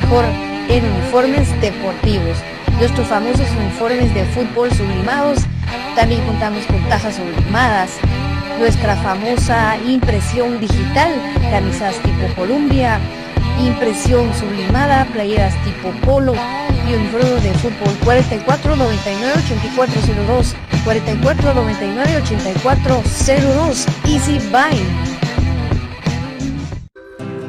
mejor en uniformes deportivos. Nuestros famosos uniformes de fútbol sublimados. También contamos con tajas sublimadas. Nuestra famosa impresión digital, camisas tipo Columbia, impresión sublimada, playeras tipo polo y uniforme de fútbol 4499 8402 4499 8402 Easy Buy.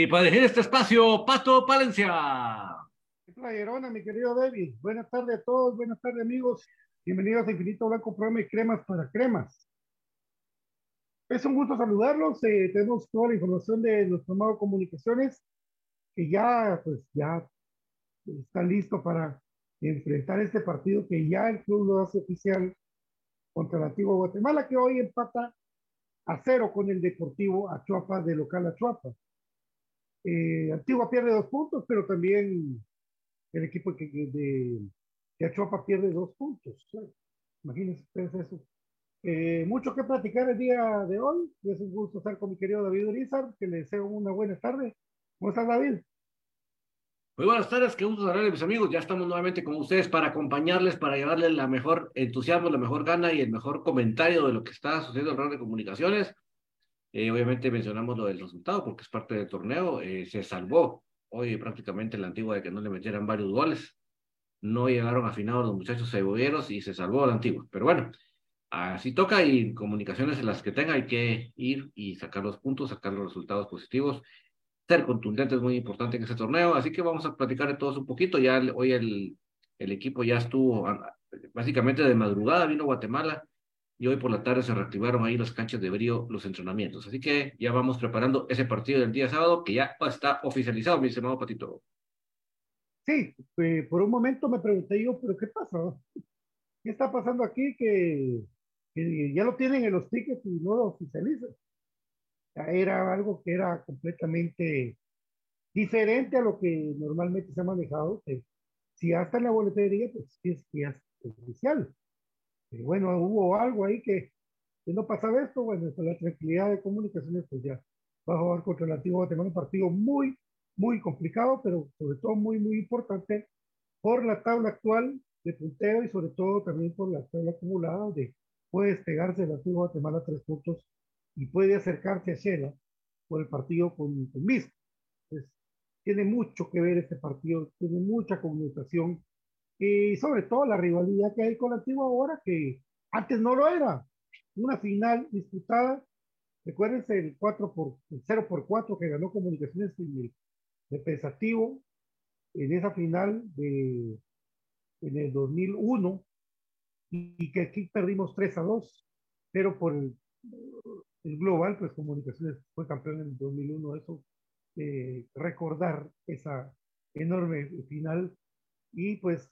Y para dirigir este espacio, Pato Palencia. ¿Qué playerona, mi querido David? Buenas tardes a todos, buenas tardes amigos. Bienvenidos a Infinito Blanco, programa de cremas para cremas. Es un gusto saludarlos. Eh, tenemos toda la información de nuestro amado Comunicaciones, que ya, pues, ya está listo para enfrentar este partido que ya el club lo hace oficial contra el antiguo Guatemala, que hoy empata a cero con el Deportivo Achuapa de local Achuapa. Eh, Antigua pierde dos puntos, pero también el equipo que, de, de Achuapa pierde dos puntos. Imagínense ustedes eso. Eh, mucho que platicar el día de hoy. Es un gusto estar con mi querido David Urizar, que le deseo una buena tarde. ¿Cómo estás, David? Muy buenas tardes, qué gusto saludarles, mis amigos. Ya estamos nuevamente con ustedes para acompañarles, para llevarles la mejor entusiasmo, la mejor gana y el mejor comentario de lo que está sucediendo en de comunicaciones. Eh, obviamente mencionamos lo del resultado porque es parte del torneo. Eh, se salvó hoy prácticamente la antigua de que no le metieran varios goles. No llegaron afinados los muchachos cebolleros y se salvó la antigua. Pero bueno, así toca y comunicaciones en las que tenga hay que ir y sacar los puntos, sacar los resultados positivos. Ser contundente es muy importante en este torneo, así que vamos a platicar de todos un poquito. Ya hoy el, el equipo ya estuvo básicamente de madrugada, vino Guatemala y hoy por la tarde se reactivaron ahí las canchas de brío, los entrenamientos. Así que ya vamos preparando ese partido del día sábado que ya está oficializado, mi estimado Patito. Sí, eh, por un momento me pregunté yo, pero ¿qué pasa? ¿Qué está pasando aquí que, que ya lo tienen en los tickets y no lo oficializan? era algo que era completamente diferente a lo que normalmente se ha manejado. Que si hasta en la boletería, pues es que es oficial. Pero bueno, hubo algo ahí que, no pasaba esto, bueno, con la tranquilidad de comunicaciones, pues ya va a jugar contra el antiguo Guatemala, un partido muy, muy complicado, pero sobre todo muy, muy importante por la tabla actual de punteo y sobre todo también por la tabla acumulada, donde puede despegarse el antiguo Guatemala tres puntos y puede acercarse a Shela por el partido con, con Pues, tiene mucho que ver este partido, tiene mucha comunicación y sobre todo la rivalidad que hay con la antigua ahora, que antes no lo era. Una final disputada, recuérdense el 4 por, el 0 por 4 que ganó Comunicaciones de Pensativo en esa final de en el 2001 y que aquí perdimos 3 a 2, pero por el, global, pues Comunicaciones fue campeón en el 2001, eso, eh, recordar esa enorme final. Y pues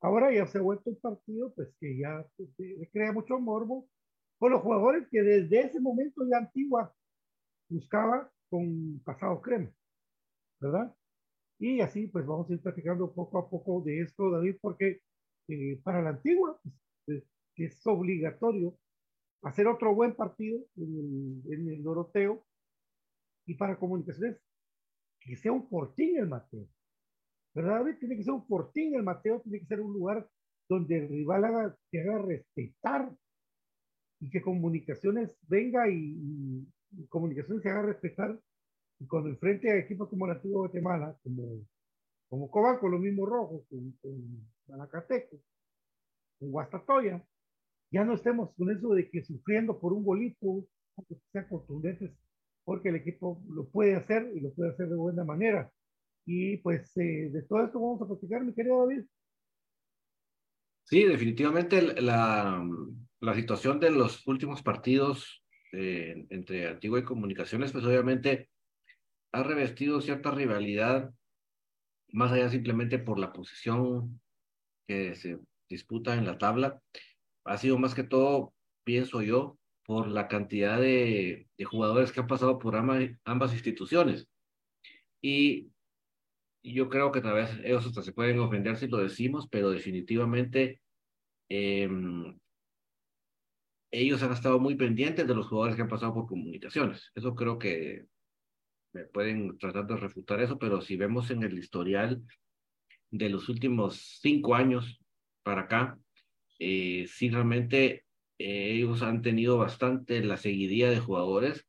ahora ya se ha vuelto un partido, pues que ya pues, crea mucho morbo por los jugadores que desde ese momento ya antigua buscaba con pasado crema, ¿verdad? Y así pues vamos a ir platicando poco a poco de esto, David, porque eh, para la antigua pues, es obligatorio hacer otro buen partido en el, en Doroteo y para comunicaciones que sea un fortín el Mateo. ¿Verdad, David? Tiene que ser un fortín el Mateo, tiene que ser un lugar donde el rival haga, te haga respetar y que comunicaciones venga y, y comunicaciones se haga respetar y cuando enfrente a equipos como el antiguo Guatemala, como, como Cobán con los mismos rojos, con, con Manacateco, con Guastatoya, ya no estemos con eso de que sufriendo por un golito, que sean contundentes, porque el equipo lo puede hacer y lo puede hacer de buena manera. Y pues eh, de todo esto vamos a platicar, mi querido David. Sí, definitivamente la, la situación de los últimos partidos eh, entre Antigua y Comunicaciones, pues obviamente ha revestido cierta rivalidad, más allá simplemente por la posición que se disputa en la tabla, ha sido más que todo, pienso yo, por la cantidad de, jugadores que han pasado por ambas, instituciones. Y yo creo que tal vez ellos hasta se pueden ofender si lo decimos, pero definitivamente em, ellos han estado muy pendientes de los jugadores que han pasado por comunicaciones. Eso creo que pueden tratar de refutar eso, pero si vemos en el historial de los últimos cinco años para acá, eh, sí realmente eh, ellos han tenido bastante la seguidilla de jugadores,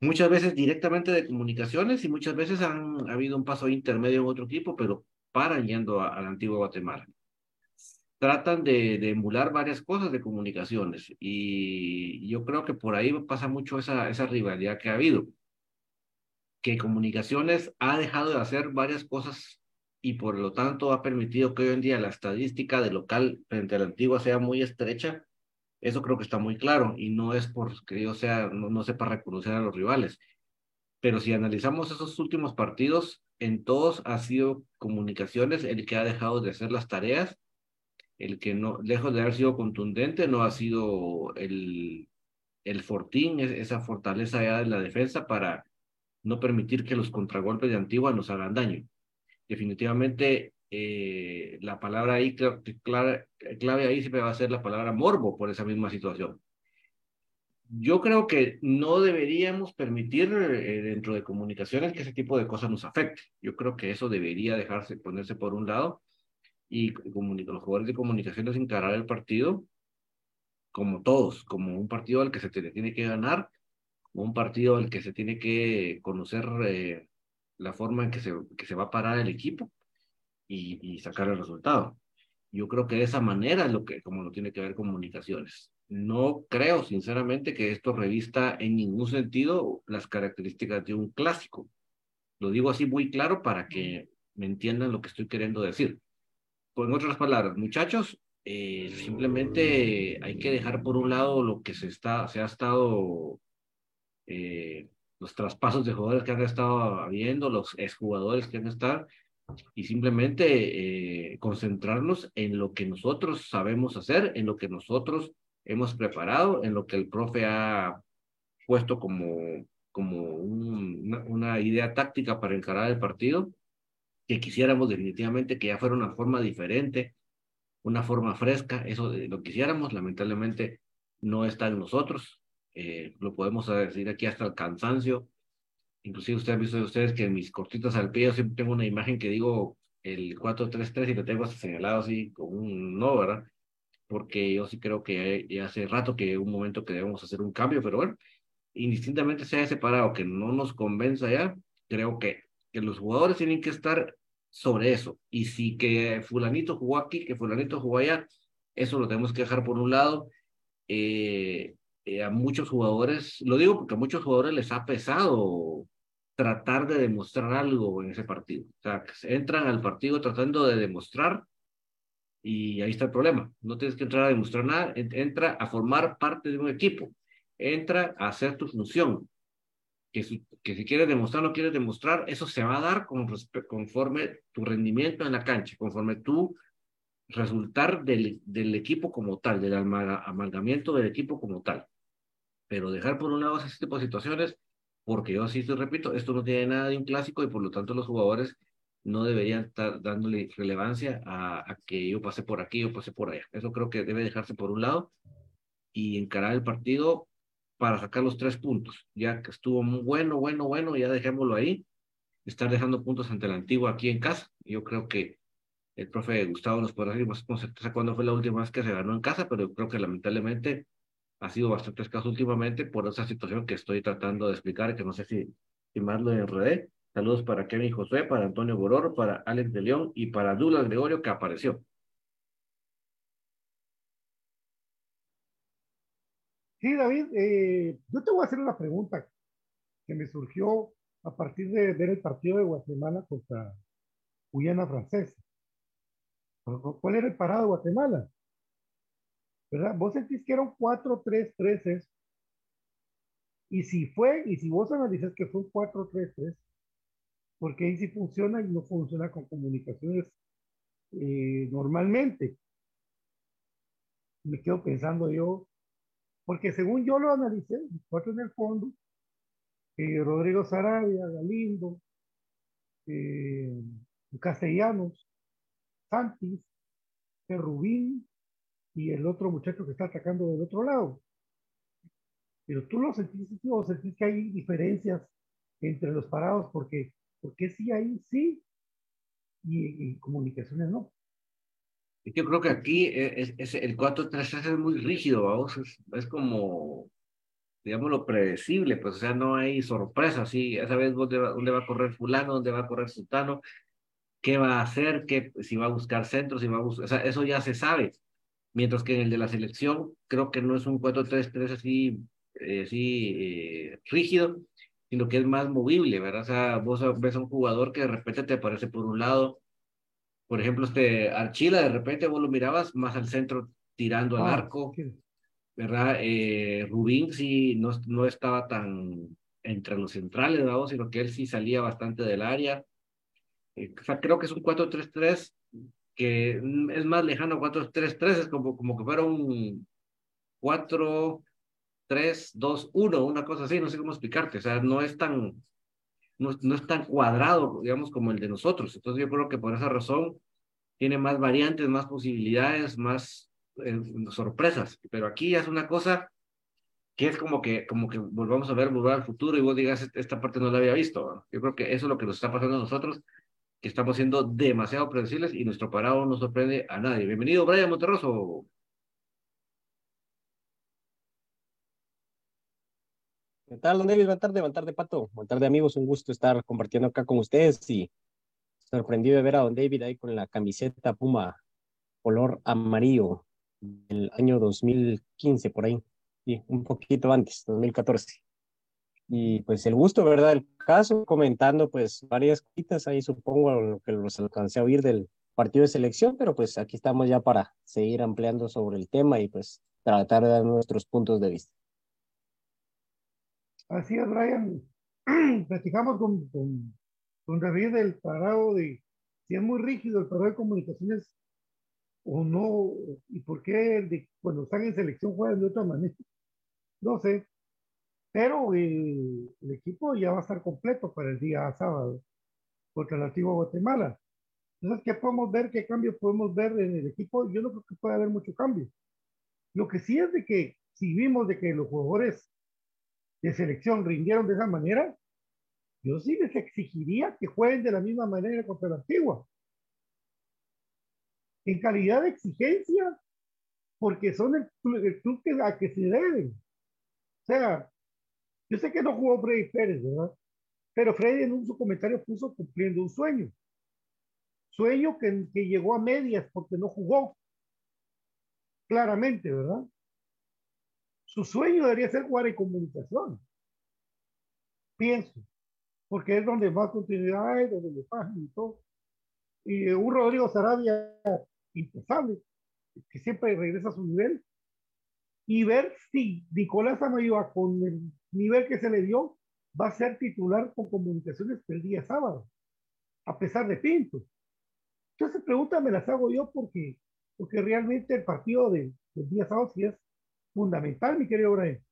muchas veces directamente de comunicaciones y muchas veces han habido un paso intermedio en otro equipo, pero paran yendo a, la antigua Guatemala. Tratan de, de, emular varias cosas de comunicaciones y yo creo que por ahí pasa mucho esa, esa rivalidad que ha habido que Comunicaciones ha dejado de hacer varias cosas y por lo tanto ha permitido que hoy en día la estadística de local frente a la antigua sea muy estrecha, eso creo que está muy claro y no es porque yo sea, no, no sepa reconocer a los rivales. Pero si analizamos esos últimos partidos, en todos ha sido comunicaciones el que ha dejado de hacer las tareas, el que no, lejos de haber sido contundente, no ha sido el, el fortín, esa fortaleza ya de la defensa para no permitir que los contragolpes de Antigua nos hagan daño. Definitivamente, eh, la palabra ahí, clave, clave ahí siempre va a ser la palabra morbo por esa misma situación. Yo creo que no deberíamos permitir eh, dentro de comunicaciones que ese tipo de cosas nos afecte. Yo creo que eso debería dejarse ponerse por un lado y los jugadores de comunicaciones encarar el partido como todos, como un partido al que se tiene que ganar un partido al que se tiene que conocer eh, la forma en que se, que se va a parar el equipo y, sacar el resultado. Yo creo que de esa manera es lo que, como lo tiene que ver comunicaciones. No creo, sinceramente, que esto revista en ningún sentido las características de un clásico. Lo digo así muy claro para que me entiendan lo que estoy queriendo decir. Con otras palabras, muchachos, eh, simplemente hay que dejar por un lado lo que se, está, se ha estado eh, los traspasos de jugadores que han estado habiendo, los exjugadores que han estado, y simplemente eh, concentrarnos en lo que nosotros sabemos hacer, en lo que nosotros hemos preparado, en lo que el profe ha puesto como, como una, idea táctica para encarar el partido, que quisiéramos definitivamente que ya fuera una forma diferente, una forma fresca, eso lo quisiéramos, lamentablemente no está en nosotros, eh, lo podemos decir aquí hasta el cansancio, inclusive ustedes han visto ustedes que en mis cortitas al pie yo siempre tengo una imagen que digo el 4-3-3 y lo tengo señalado así con un no, ¿verdad? Porque yo sí creo que ya hace rato que un momento que debemos hacer un cambio, pero bueno, indistintamente sea separado, que no nos convenza ya, creo que, que los jugadores tienen que estar sobre eso. Y si que fulanito jugó aquí, que fulanito jugó allá, eso lo tenemos que dejar por un lado. Eh, eh, a muchos jugadores, lo digo porque a muchos jugadores les ha pesado tratar de demostrar algo en ese partido. O sea, entran al partido tratando de demostrar y ahí está el problema. No tienes que entrar a demostrar nada, entra a formar parte de un equipo, entra a hacer tu función. Que si, que quieres demostrar o no quieres demostrar, eso se va a dar conforme tu rendimiento en la cancha, conforme tu resultar del, del equipo como tal, del amalgamiento del equipo como tal. Pero dejar por un lado ese tipo de situaciones porque yo sí te repito, esto no tiene nada de un clásico y por lo tanto los jugadores no deberían estar dándole relevancia a, que yo pasé por aquí, yo pasé por allá. Eso creo que debe dejarse por un lado y encarar el partido para sacar los tres puntos. Ya que estuvo muy bueno, bueno, bueno, ya dejémoslo ahí. Estar dejando puntos ante la antigua aquí en casa. Yo creo que el profe Gustavo nos podrá decir más con certeza cuándo fue la última vez que se ganó en casa, pero creo que lamentablemente ha sido bastante escaso últimamente por esa situación que estoy tratando de explicar, que no sé si, si más lo enredé. Saludos para Kevin José, para Antonio Boror, para Alex de León y para Douglas Gregorio que apareció. Sí, David, eh, yo te voy a hacer una pregunta que me surgió a partir de ver el partido de Guatemala contra Guyana Francesa. ¿Cuál era el parado de Guatemala? ¿Verdad? Vos sentís que era un 4-3-3 Y si fue, y si vos analizas que fue un 4-3-3, porque ahí sí funciona y no funciona con comunicaciones eh, normalmente. Me quedo pensando yo, porque según yo lo analicé, cuatro en el fondo, eh, Rodrigo Sarabia, Galindo, eh, Castellanos, Santis, Rubín, y el otro muchacho que está atacando del otro lado. Pero tú lo sentís, tú sentís que hay diferencias entre los parados, porque, porque sí hay sí y, y comunicaciones no. Yo creo que aquí es, es el 4-3-3 es muy rígido, vamos, es, es, como, digamos, lo predecible, pues, o sea, no hay sorpresas, sí, esa vez dónde va, dónde va a correr fulano, dónde va a correr sultano, qué va a hacer, qué, si va a buscar centros, si va a buscar, o sea, eso ya se sabe mientras que en el de la selección creo que no es un 4-3-3 así, eh, así eh, rígido, sino que es más movible, ¿verdad? O sea, vos ves a un jugador que de repente te aparece por un lado, por ejemplo, este Archila, de repente vos lo mirabas más al centro tirando al ah, arco, ¿verdad? Eh, Rubín sí no, no estaba tan entre los centrales, ¿verdad? sino que él sí salía bastante del área. o sea, creo que es un 4-3-3 que es más lejano a 4-3-3, es como, como que fuera un 4-3-2-1, una cosa así, no sé cómo explicarte, o sea, no es tan, no, no, es tan cuadrado, digamos, como el de nosotros. Entonces yo creo que por esa razón tiene más variantes, más posibilidades, más eh, sorpresas, pero aquí es una cosa que es como que, como que volvamos a ver, volver al futuro y vos digas, esta parte no la había visto. Yo creo que eso es lo que nos está pasando a nosotros que estamos siendo demasiado predecibles y nuestro parado no sorprende a nadie. Bienvenido, Brian Monterroso. ¿Qué tal, don David? Buenas tardes, buenas tardes, Pato. Buenas tardes, amigos. Un gusto estar compartiendo acá con ustedes y sorprendido de ver a don David ahí con la camiseta Puma color amarillo del año 2015, por ahí. Sí, un poquito antes, 2014. Y pues el gusto, ¿verdad? El caso, comentando pues varias cositas ahí, supongo lo que los alcancé a oír del partido de selección, pero pues aquí estamos ya para seguir ampliando sobre el tema y pues tratar de dar nuestros puntos de vista. Así es, Brian. Platicamos con, con, con David del parado de si es muy rígido el parado de comunicaciones o no, y por qué de, cuando están en selección juegan de otra manera. No sé, pero el, equipo ya va a estar completo para el día sábado contra el antiguo Guatemala. Entonces, ¿qué podemos ver? ¿Qué cambios podemos ver en el equipo? Yo no creo que pueda haber mucho cambio. Lo que sí es de que si vimos de que los jugadores de selección rindieron de esa manera, yo sí les exigiría que jueguen de la misma manera contra la antigua. En calidad de exigencia, porque son el, club que, a que se deben. O sea, yo sé que no jugó Freddy Pérez, ¿verdad? Pero Freddy en un, su comentario puso cumpliendo un sueño. Sueño que, que llegó a medias porque no jugó. Claramente, ¿verdad? Su sueño debería ser jugar en comunicación. Pienso porque es donde más continuidad hay, donde le pagan y todo. Y un Rodrigo Sarabia impensable, que siempre regresa a su nivel, y ver si Nicolás Amayoa, con el nivel que se le dio, va a ser titular con comunicaciones el día sábado, a pesar de Pinto. Entonces, preguntas me las hago yo porque, porque realmente el partido de, del día sábado sí es fundamental, mi querido Brian.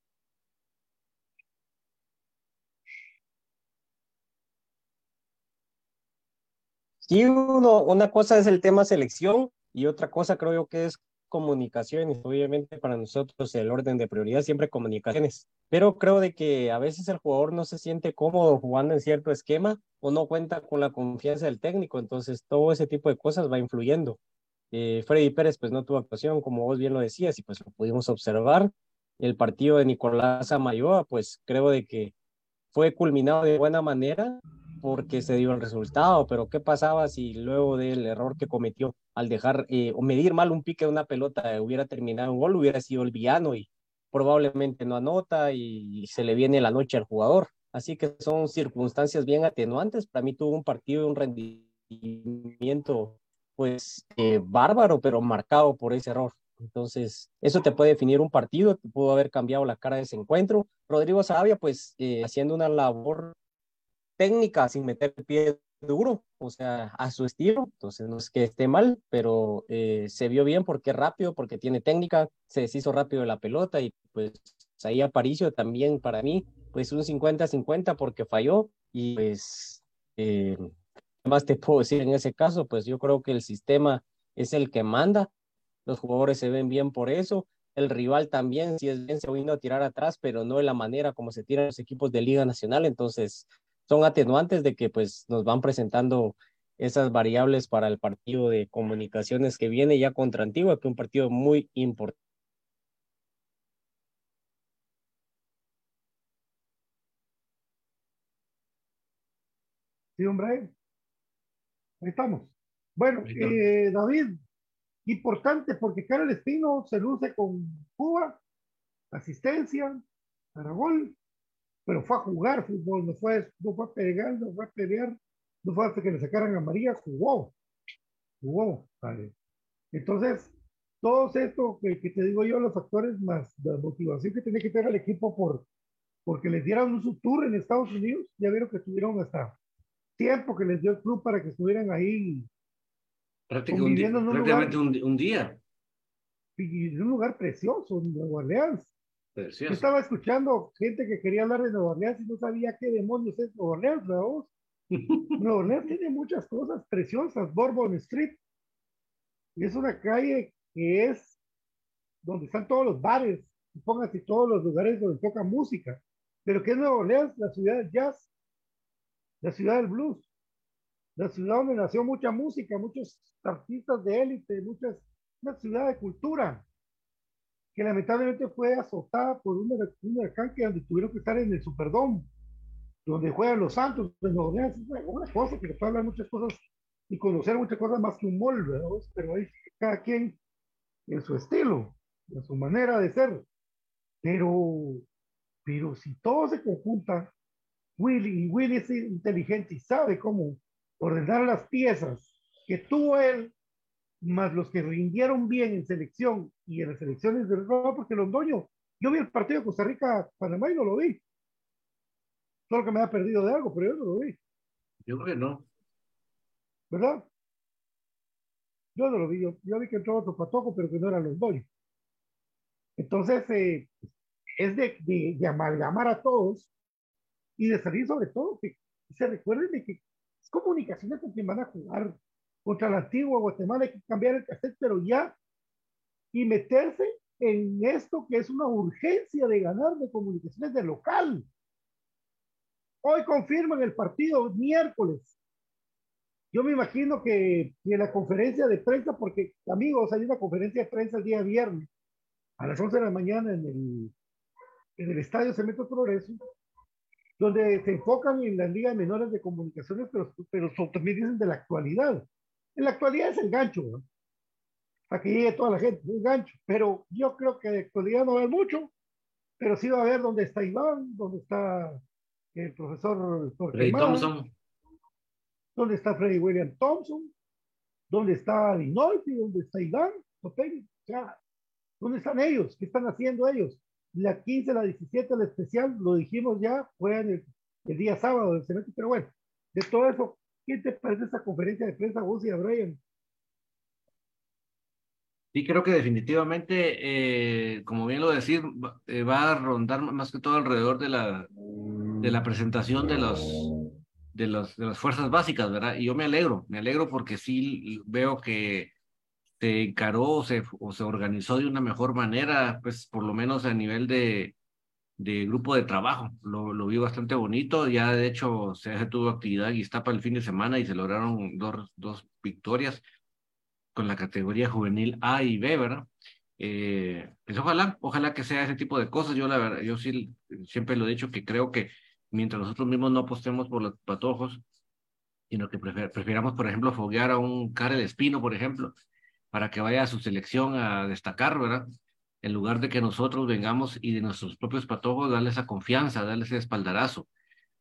Sí, uno, una cosa es el tema selección y otra cosa creo yo que es comunicaciones. Obviamente para nosotros el orden de prioridad siempre comunicaciones, pero creo de que a veces el jugador no se siente cómodo jugando en cierto esquema o no cuenta con la confianza del técnico, entonces todo ese tipo de cosas va influyendo. Eh, Freddy Pérez pues no tuvo actuación, como vos bien lo decías, y pues lo pudimos observar. El partido de Nicolás Amayoa, pues creo de que fue culminado de buena manera porque se dio el resultado, pero ¿qué pasaba si luego del error que cometió al dejar eh, o medir mal un pique de una pelota hubiera terminado un gol, hubiera sido el villano y probablemente no anota y, se le viene la noche al jugador? Así que son circunstancias bien atenuantes. Para mí tuvo un partido de un rendimiento pues eh, bárbaro, pero marcado por ese error. Entonces, eso te puede definir un partido, te pudo haber cambiado la cara de ese encuentro. Rodrigo Sarabia, pues, eh, haciendo una labor técnica sin meter el pie duro, o sea, a su estilo. Entonces, no es que esté mal, pero eh, se vio bien porque es rápido, porque tiene técnica, se deshizo rápido de la pelota y pues ahí Aparicio también para mí, pues un 50-50 porque falló y pues, eh, ¿qué más te puedo decir en ese caso? Pues yo creo que el sistema es el que manda, los jugadores se ven bien por eso. El rival también, si es bien, se vino a tirar atrás, pero no de la manera como se tiran los equipos de Liga Nacional. Entonces, son atenuantes de que pues nos van presentando esas variables para el partido de comunicaciones que viene ya contra Antigua, que es un partido muy importante. Sí, hombre. Ahí estamos. Bueno, eh, David, importante porque Carlos Espino se luce con Cuba, asistencia, para gol, pero fue a jugar fútbol, no fue, no fue a pelear, no fue a pelear, no fue hasta que le sacaran a María, jugó, jugó, ¿vale? Entonces, todos esto que, que, te digo yo, los factores más la motivación que tiene que tener el equipo por, porque les dieron un tour en Estados Unidos, ya vieron que tuvieron hasta tiempo que les dio el club para que estuvieran ahí. Prácticamente, un, prácticamente un, un, día. Y en un lugar precioso, en Nueva Orleans. Yo estaba escuchando gente que quería hablar de Nueva Orleans y no sabía qué demonios es Nueva Orleans, ¿no? Nueva Orleans tiene muchas cosas preciosas. Bourbon Street. Es una calle que es donde están todos los bares, pónganse todos los lugares donde toca música. Pero ¿qué es Nueva Orleans? La ciudad del jazz, la ciudad del blues, la ciudad donde nació mucha música, muchos artistas de élite, muchas, una ciudad de cultura que lamentablemente fue azotada por un, huracán que donde tuvieron que estar en el Superdome, donde juegan los Santos Nueva Orleans. Es una cosa que le puede hablar muchas cosas y conocer muchas cosas más que un mall, ¿verdad? Pero ahí cada quien en su estilo, en su manera de ser. Pero, pero si todo se conjunta, Willy, y Willy es inteligente y sabe cómo ordenar las piezas que tuvo él más los que rindieron bien en selección y en las selecciones del robo, porque Londoño, yo vi el partido de Costa Rica-Panamá y no lo vi. Solo que me ha perdido de algo, pero yo no lo vi. Yo creo que no. ¿Verdad? Yo no lo vi. Yo, vi que entró otro patoco, pero que no era Londoño. Entonces, eh, es de, de, amalgamar a todos y de salir sobre todo, que se recuerden de que es comunicaciones con quien van a jugar contra el antiguo Guatemala, hay que cambiar el cassette, pero ya, y meterse en esto que es una urgencia de ganar de comunicaciones de local. Hoy confirman el partido miércoles. Yo me imagino que, en la conferencia de prensa, porque amigos, hay una conferencia de prensa el día viernes a las 11 de la mañana en el, en el estadio Cemento Progreso, donde se enfocan en las ligas menores de comunicaciones, pero, pero también dicen de la actualidad. En la actualidad es el gancho, ¿no? para que llegue toda la gente, un gancho. Pero yo creo que de actualidad no va a haber mucho, pero sí va a haber dónde está Iván, dónde está el profesor Freddy Thompson, dónde está Freddy William Thompson, dónde está Dinolfi, dónde está Iván, ¿dónde están ellos? ¿Qué están haciendo ellos? La 15, la 17, la especial, lo dijimos ya, fue el, el día sábado del semestre, pero bueno, de todo eso, ¿qué te parece esa conferencia de prensa, vos y Brian? Sí, creo que definitivamente, eh, como bien lo decís, eh, va a rondar más que todo alrededor de la, de la presentación de los, de los de las fuerzas básicas, ¿verdad? Y yo me alegro, me alegro porque sí veo que se encaró o se, o se organizó de una mejor manera, pues por lo menos a nivel de, de grupo de trabajo. Lo, lo vi bastante bonito. Ya de hecho se tuvo actividad y está para el fin de semana y se lograron dos, dos victorias con la categoría juvenil A y B, ¿verdad? Eh, pues ojalá, ojalá que sea ese tipo de cosas. Yo la verdad, yo sí siempre lo he dicho que creo que mientras nosotros mismos no apostemos por los patojos, sino que prefiramos, por ejemplo, foguear a un Karel Espino, por ejemplo, para que vaya a su selección a destacar, ¿verdad? En lugar de que nosotros vengamos y de nuestros propios patojos darles esa confianza, darles ese espaldarazo.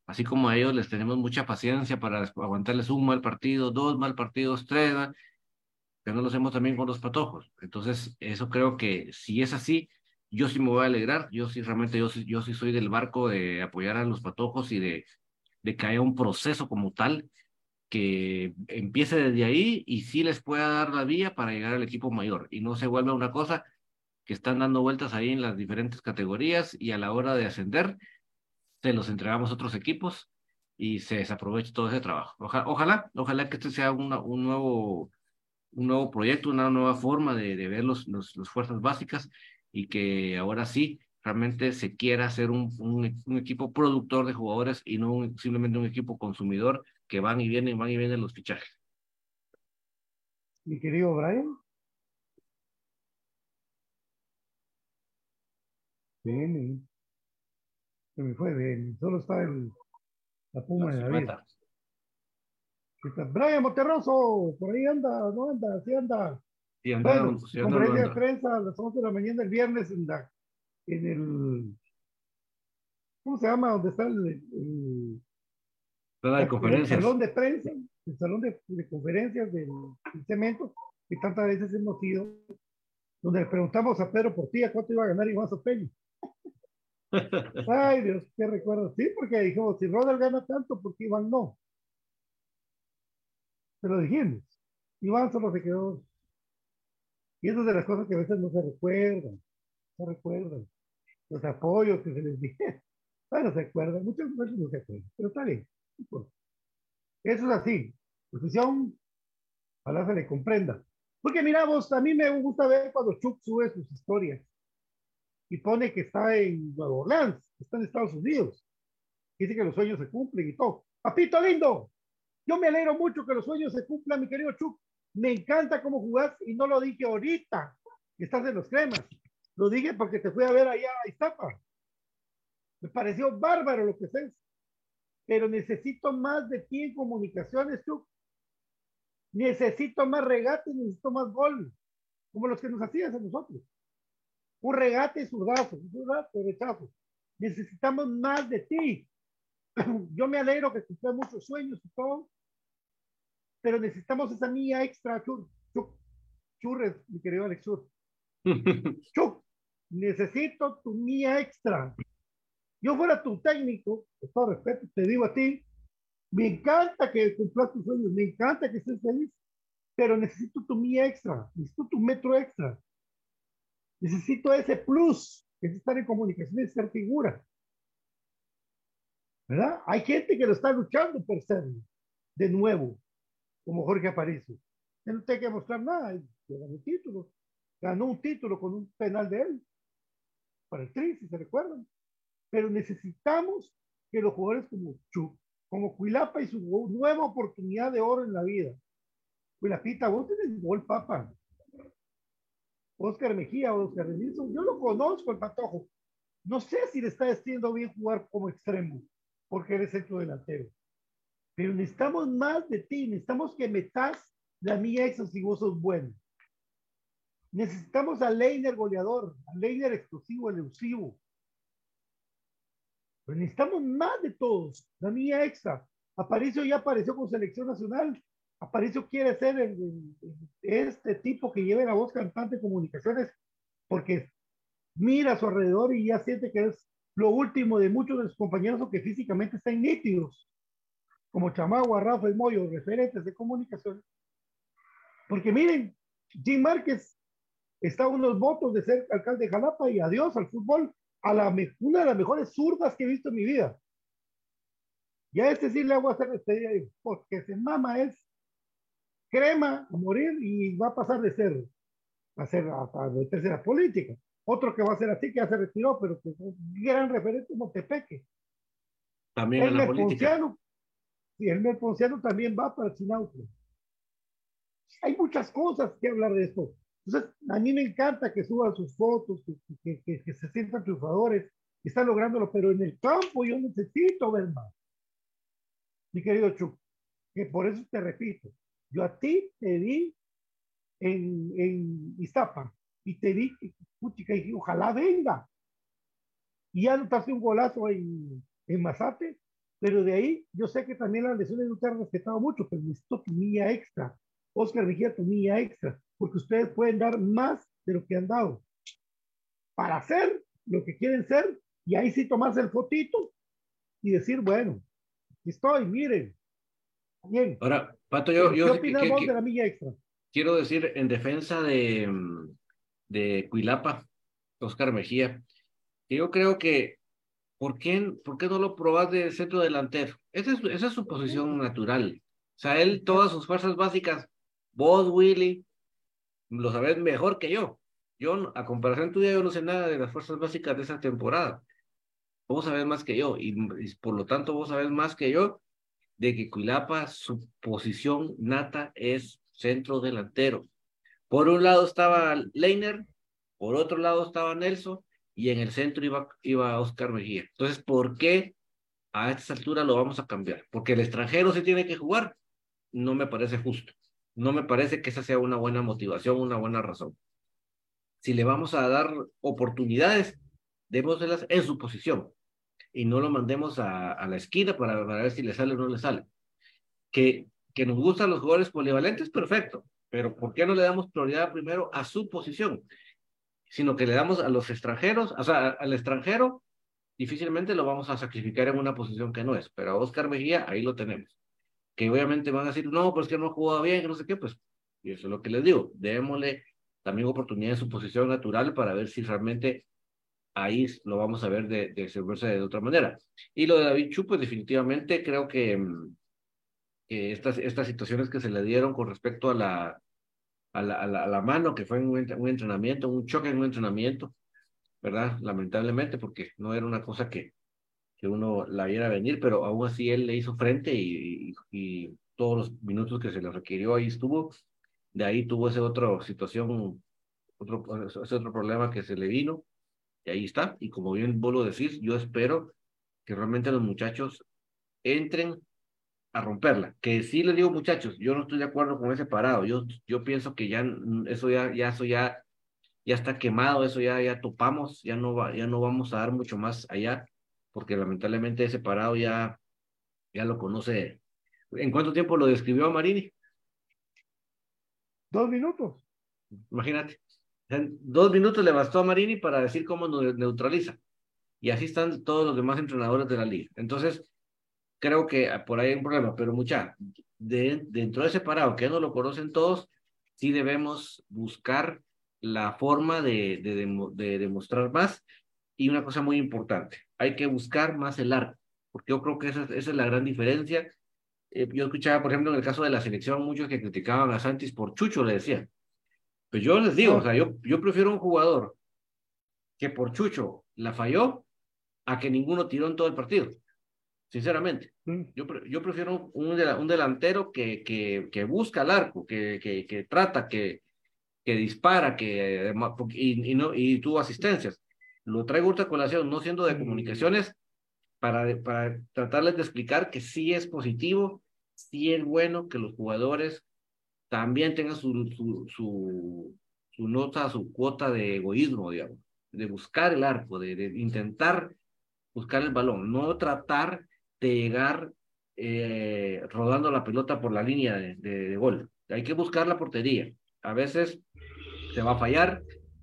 Así como a ellos les tenemos mucha paciencia para aguantarles un mal partido, dos mal partidos, tres, ¿verdad? que no lo hacemos también con los patojos. Entonces, eso creo que si es así, yo sí me voy a alegrar, yo sí realmente, yo, yo sí soy del barco de apoyar a los patojos y de, de que haya un proceso como tal que empiece desde ahí y sí les pueda dar la vía para llegar al equipo mayor y no se vuelva una cosa que están dando vueltas ahí en las diferentes categorías y a la hora de ascender se los entregamos a otros equipos y se desaproveche todo ese trabajo. ojalá, ojalá que este sea un nuevo un nuevo proyecto, una nueva forma de, ver los, los, fuerzas básicas y que ahora sí realmente se quiera hacer un, un, equipo productor de jugadores y no simplemente un equipo consumidor que van y vienen, van y vienen los fichajes. Mi querido Brian. Bien, se me fue bien, solo está el, la puma de la vida. Brian Monterroso, por ahí anda, ¿no anda? Sí anda. Sí, anda, bueno, sí, conferencia de prensa a las 11 de la mañana el viernes en, la, en el. ¿Cómo se llama? ¿Dónde está el. el, de conferencias. El salón de prensa, el salón de, de conferencias del, cemento, que tantas veces hemos ido, donde le preguntamos a Pedro Portilla cuánto iba a ganar Iván Sopeño. Ay, Dios, qué recuerdo. Sí, porque dijimos, si Rodel gana tanto, porque Iván no? se lo dijimos. Iván solo se quedó. Y eso es de las cosas que a veces no se recuerdan. No recuerdan. Los apoyos que se les dije. Bueno, se acuerdan. Muchas veces no se acuerdan. Pero está bien. Eso es así. Posición, ojalá se le comprenda. Porque mira vos, a mí me gusta ver cuando Chuck sube sus historias y pone que está en Nueva Orleans, está en Estados Unidos. Dice que los sueños se cumplen y todo. Papito lindo, yo me alegro mucho que los sueños se cumplan, mi querido Chuck. Me encanta cómo jugás y no lo dije ahorita, estás en los cremas. Lo dije porque te fui a ver allá a Iztapa. Me pareció bárbaro lo que haces. Pero necesito más de ti en comunicaciones, Chuck. Necesito más regate, necesito más gol, como los que nos hacías a nosotros. Un regate zurdazo, un zurdazo, rechazo. Necesitamos más de ti. Yo me alegro que cumplas muchos sueños y todo, pero necesitamos esa mía extra, chur, churres, mi querido Alex Chur. necesito tu mía extra. Yo fuera tu técnico, con todo respeto, te digo a ti, me encanta que cumplas tus sueños, me encanta que estés feliz, pero necesito tu mía extra, necesito tu metro extra. Necesito ese plus es estar en comunicación, es ser figura. ¿Verdad? Hay gente que lo está luchando por ser de nuevo, como Jorge Aparicio. Él no tiene que mostrar nada, ganó un título. Ganó un título con un penal de él, para el Tri, si se recuerdan. Pero necesitamos que los jugadores como Chu, como Cuilapa y su nueva oportunidad de oro en la vida. Cuilapita, vos tenés gol, papa. Oscar Mejía, Oscar Renilson, yo lo conozco, el patojo. No sé si le está haciendo bien jugar como extremo, porque eres centro delantero. Pero necesitamos más de ti, necesitamos que metas la mía ex si vos sos bueno. Necesitamos a Leiner goleador, a Leiner explosivo, elusivo. Pero necesitamos más de todos. La mía extra. Aparicio ya apareció con selección nacional. Aparicio quiere ser este tipo que lleve la voz cantante de comunicaciones porque mira a su alrededor y ya siente que es lo último de muchos de sus compañeros que físicamente están nítidos, como Chamagua, Rafael Moyo, referentes de comunicación. Porque miren, Jim Márquez está a unos votos de ser alcalde de Jalapa y adiós al fútbol, a una de las mejores zurdas que he visto en mi vida. Y a este sí le hago hacer despedida, porque se mama es crema a morir y va a pasar de ser a ser a, meterse la política. Otro que va a ser así, que ya se retiró, pero que es un gran referente Montepeque. También el en la política. Sí, el Ponciano también va para el Sinauco. Hay muchas cosas que hablar de esto. Entonces, a mí me encanta que suban sus fotos, que, que, que, se sientan triunfadores, que están lográndolo, pero en el campo yo necesito ver más. Mi querido Chuck, que por eso te repito, yo a ti te vi en, en Iztapa y te vi, puchica, y ojalá venga. Y ya notaste un golazo en, en Mazate, pero de ahí yo sé que también las lesiones no te han respetado mucho, pero necesito tu mía extra. Oscar Mejía, tu mía extra, porque ustedes pueden dar más de lo que han dado para hacer lo que quieren ser y ahí sí tomarse el fotito y decir, bueno, estoy, miren. Bien. Ahora, Pato, yo... ¿Qué opinas vos de la milla extra? Quiero decir, en defensa de, de Cuilapa, Oscar Mejía, yo creo que, ¿por qué, ¿por qué no lo probas de centro delantero? Esa es, esa es su posición natural. O sea, él, todas sus fuerzas básicas, vos, Willy, lo sabes mejor que yo. Yo, a comparación tuya, yo no sé nada de las fuerzas básicas de esa temporada. Vos sabés más que yo, y, por lo tanto vos sabés más que yo de que Cuilapa, su posición nata es centro delantero. Por un lado estaba Leiner, por otro lado estaba Nelson, y en el centro iba, iba Oscar Mejía. Entonces, ¿por qué a esta altura lo vamos a cambiar? Porque el extranjero se tiene que jugar. No me parece justo. No me parece que esa sea una buena motivación, una buena razón. Si le vamos a dar oportunidades, démoselas en su posición y no lo mandemos a, a la esquina para, para, ver si le sale o no le sale. Que, que nos gustan los jugadores polivalentes, perfecto, pero ¿por qué no le damos prioridad primero a su posición? Sino que le damos a los extranjeros, o sea, al extranjero, difícilmente lo vamos a sacrificar en una posición que no es, pero a Oscar Mejía ahí lo tenemos que obviamente van a decir, no, pues que no ha jugado bien, que no sé qué, pues, y eso es lo que les digo, démosle también oportunidad en su posición natural para ver si realmente ahí lo vamos a ver de, de de otra manera. Y lo de David Chu, pues definitivamente creo que, mm, que estas, estas situaciones que se le dieron con respecto a la, a la, a la, mano, que fue un, un entrenamiento, un choque en un entrenamiento, ¿verdad? Lamentablemente, porque no era una cosa que, que uno la viera venir, pero aún así él le hizo frente y, y, todos los minutos que se le requirió ahí estuvo. De ahí tuvo esa otra situación, otro, ese otro problema que se le vino, y ahí está. Y como bien vuelvo a decir, yo espero que realmente los muchachos entren a romperla. Que sí les digo, muchachos, yo no estoy de acuerdo con ese parado. Yo, yo pienso que ya eso ya, ya, eso ya, ya está quemado, eso ya, ya topamos, ya no, va, ya no vamos a dar mucho más allá porque lamentablemente ese parado ya, ya lo conoce. ¿En cuánto tiempo lo describió a Marini? Dos minutos. Imagínate. Dos minutos le bastó a Marini para decir cómo neutraliza. Y así están todos los demás entrenadores de la liga. Entonces, creo que por ahí hay un problema. Pero mucha, de, dentro de ese parado, que no lo conocen todos, sí debemos buscar la forma de, de, de demostrar más y una cosa muy importante, hay que buscar más el arco, porque yo creo que esa, esa es la gran diferencia. Eh, yo escuchaba, por ejemplo, en el caso de la selección, muchos que criticaban a Santis por Chucho, le decían. Pues yo les digo, o sea, yo, yo prefiero un jugador que por Chucho la falló a que ninguno tiró en todo el partido. Sinceramente, mm. yo, yo prefiero un, un delantero que, que, que, busca el arco, que, que, que trata, que, que dispara, que, y, y, no, y tuvo asistencias. Lo traigo otra colación, no siendo de mm. comunicaciones, para, para tratarles de explicar que sí es positivo, sí es bueno que los jugadores también tengan su, su, nota, su cuota de egoísmo, digamos, de buscar el arco, de, intentar buscar el balón, no tratar de llegar eh, rodando la pelota por la línea de, de, gol. Hay que buscar la portería. A veces se va a fallar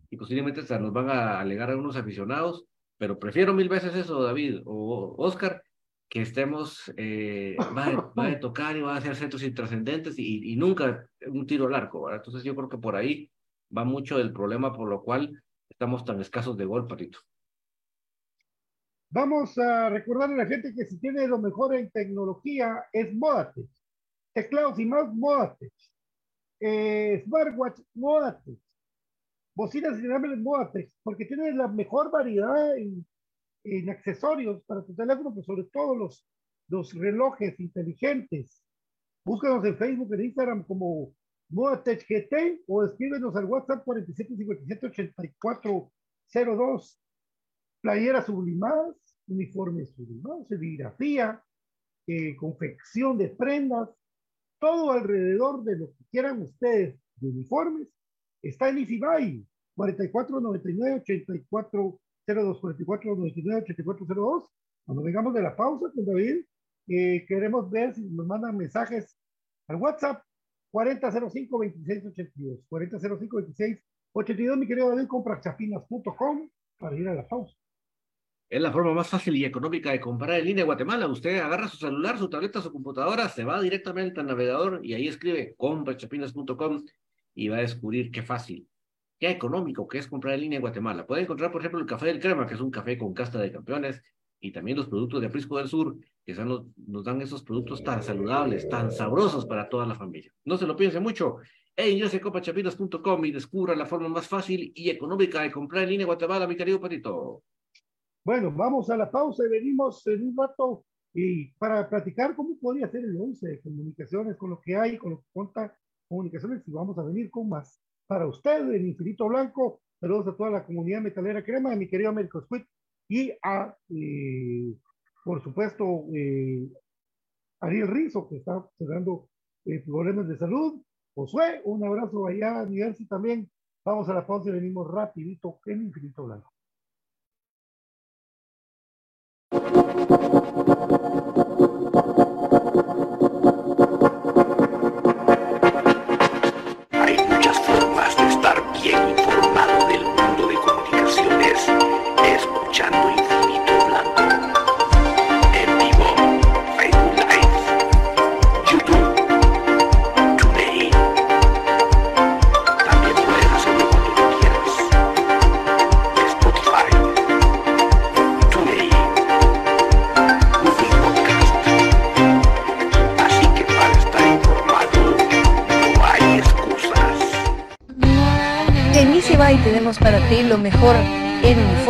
y posiblemente se nos van a alegar a unos aficionados, pero prefiero mil veces eso, David o Oscar, que estemos, eh, va, a tocar y va a hacer centros intrascendentes y, y, nunca un tiro al arco. ¿verdad? Entonces yo creo que por ahí va mucho el problema por lo cual estamos tan escasos de gol, Patito. Vamos a recordarle a la gente que si tiene lo mejor en tecnología es Modatech. Teclados y más Modatech. Eh, smartwatch Modatech. Bocinas inalámbricas Modatech, porque tiene la mejor variedad en, en, accesorios para tu teléfono, pero sobre todo los, los relojes inteligentes. Búscanos en Facebook, en Instagram como Modatech GT o escríbenos al WhatsApp 4757-8402 playeras sublimadas, uniformes sublimados, serigrafía, eh, confección de prendas, todo alrededor de lo que quieran ustedes de uniformes, está en Ifibay, 4499-8402, 4499-8402. Cuando vengamos de la pausa con David, eh, queremos ver si nos mandan mensajes al WhatsApp 4005-2682. 4005-2682, mi querido David, comprachapinas.com para ir a la pausa. Es la forma más fácil y económica de comprar en línea en Guatemala. Usted agarra su celular, su tableta, su computadora, se va directamente al navegador y ahí escribe comprachapinas.com y va a descubrir qué fácil, qué económico que es comprar en línea en Guatemala. Puede encontrar, por ejemplo, el café del crema, que es un café con casta de campeones, y también los productos de Aprisco del Sur, que nos, nos dan esos productos tan saludables, tan sabrosos para toda la familia. No se lo piense mucho. Hey, yo sé comprachapinas.com y descubra la forma más fácil y económica de comprar en línea en Guatemala, mi querido Patito. Bueno, vamos a la pausa y venimos en un rato y para platicar cómo podría ser el 11 de comunicaciones, con lo que hay, con lo que cuenta comunicaciones y vamos a venir con más. Para usted, el Infinito Blanco, saludos a toda la comunidad metalera crema, a mi querido Américo Squid y a, eh, por supuesto, eh, Ariel Rizo, que está teniendo eh, problemas de salud. Josué, un abrazo allá a Niversi también. Vamos a la pausa y venimos rapidito en Infinito Blanco.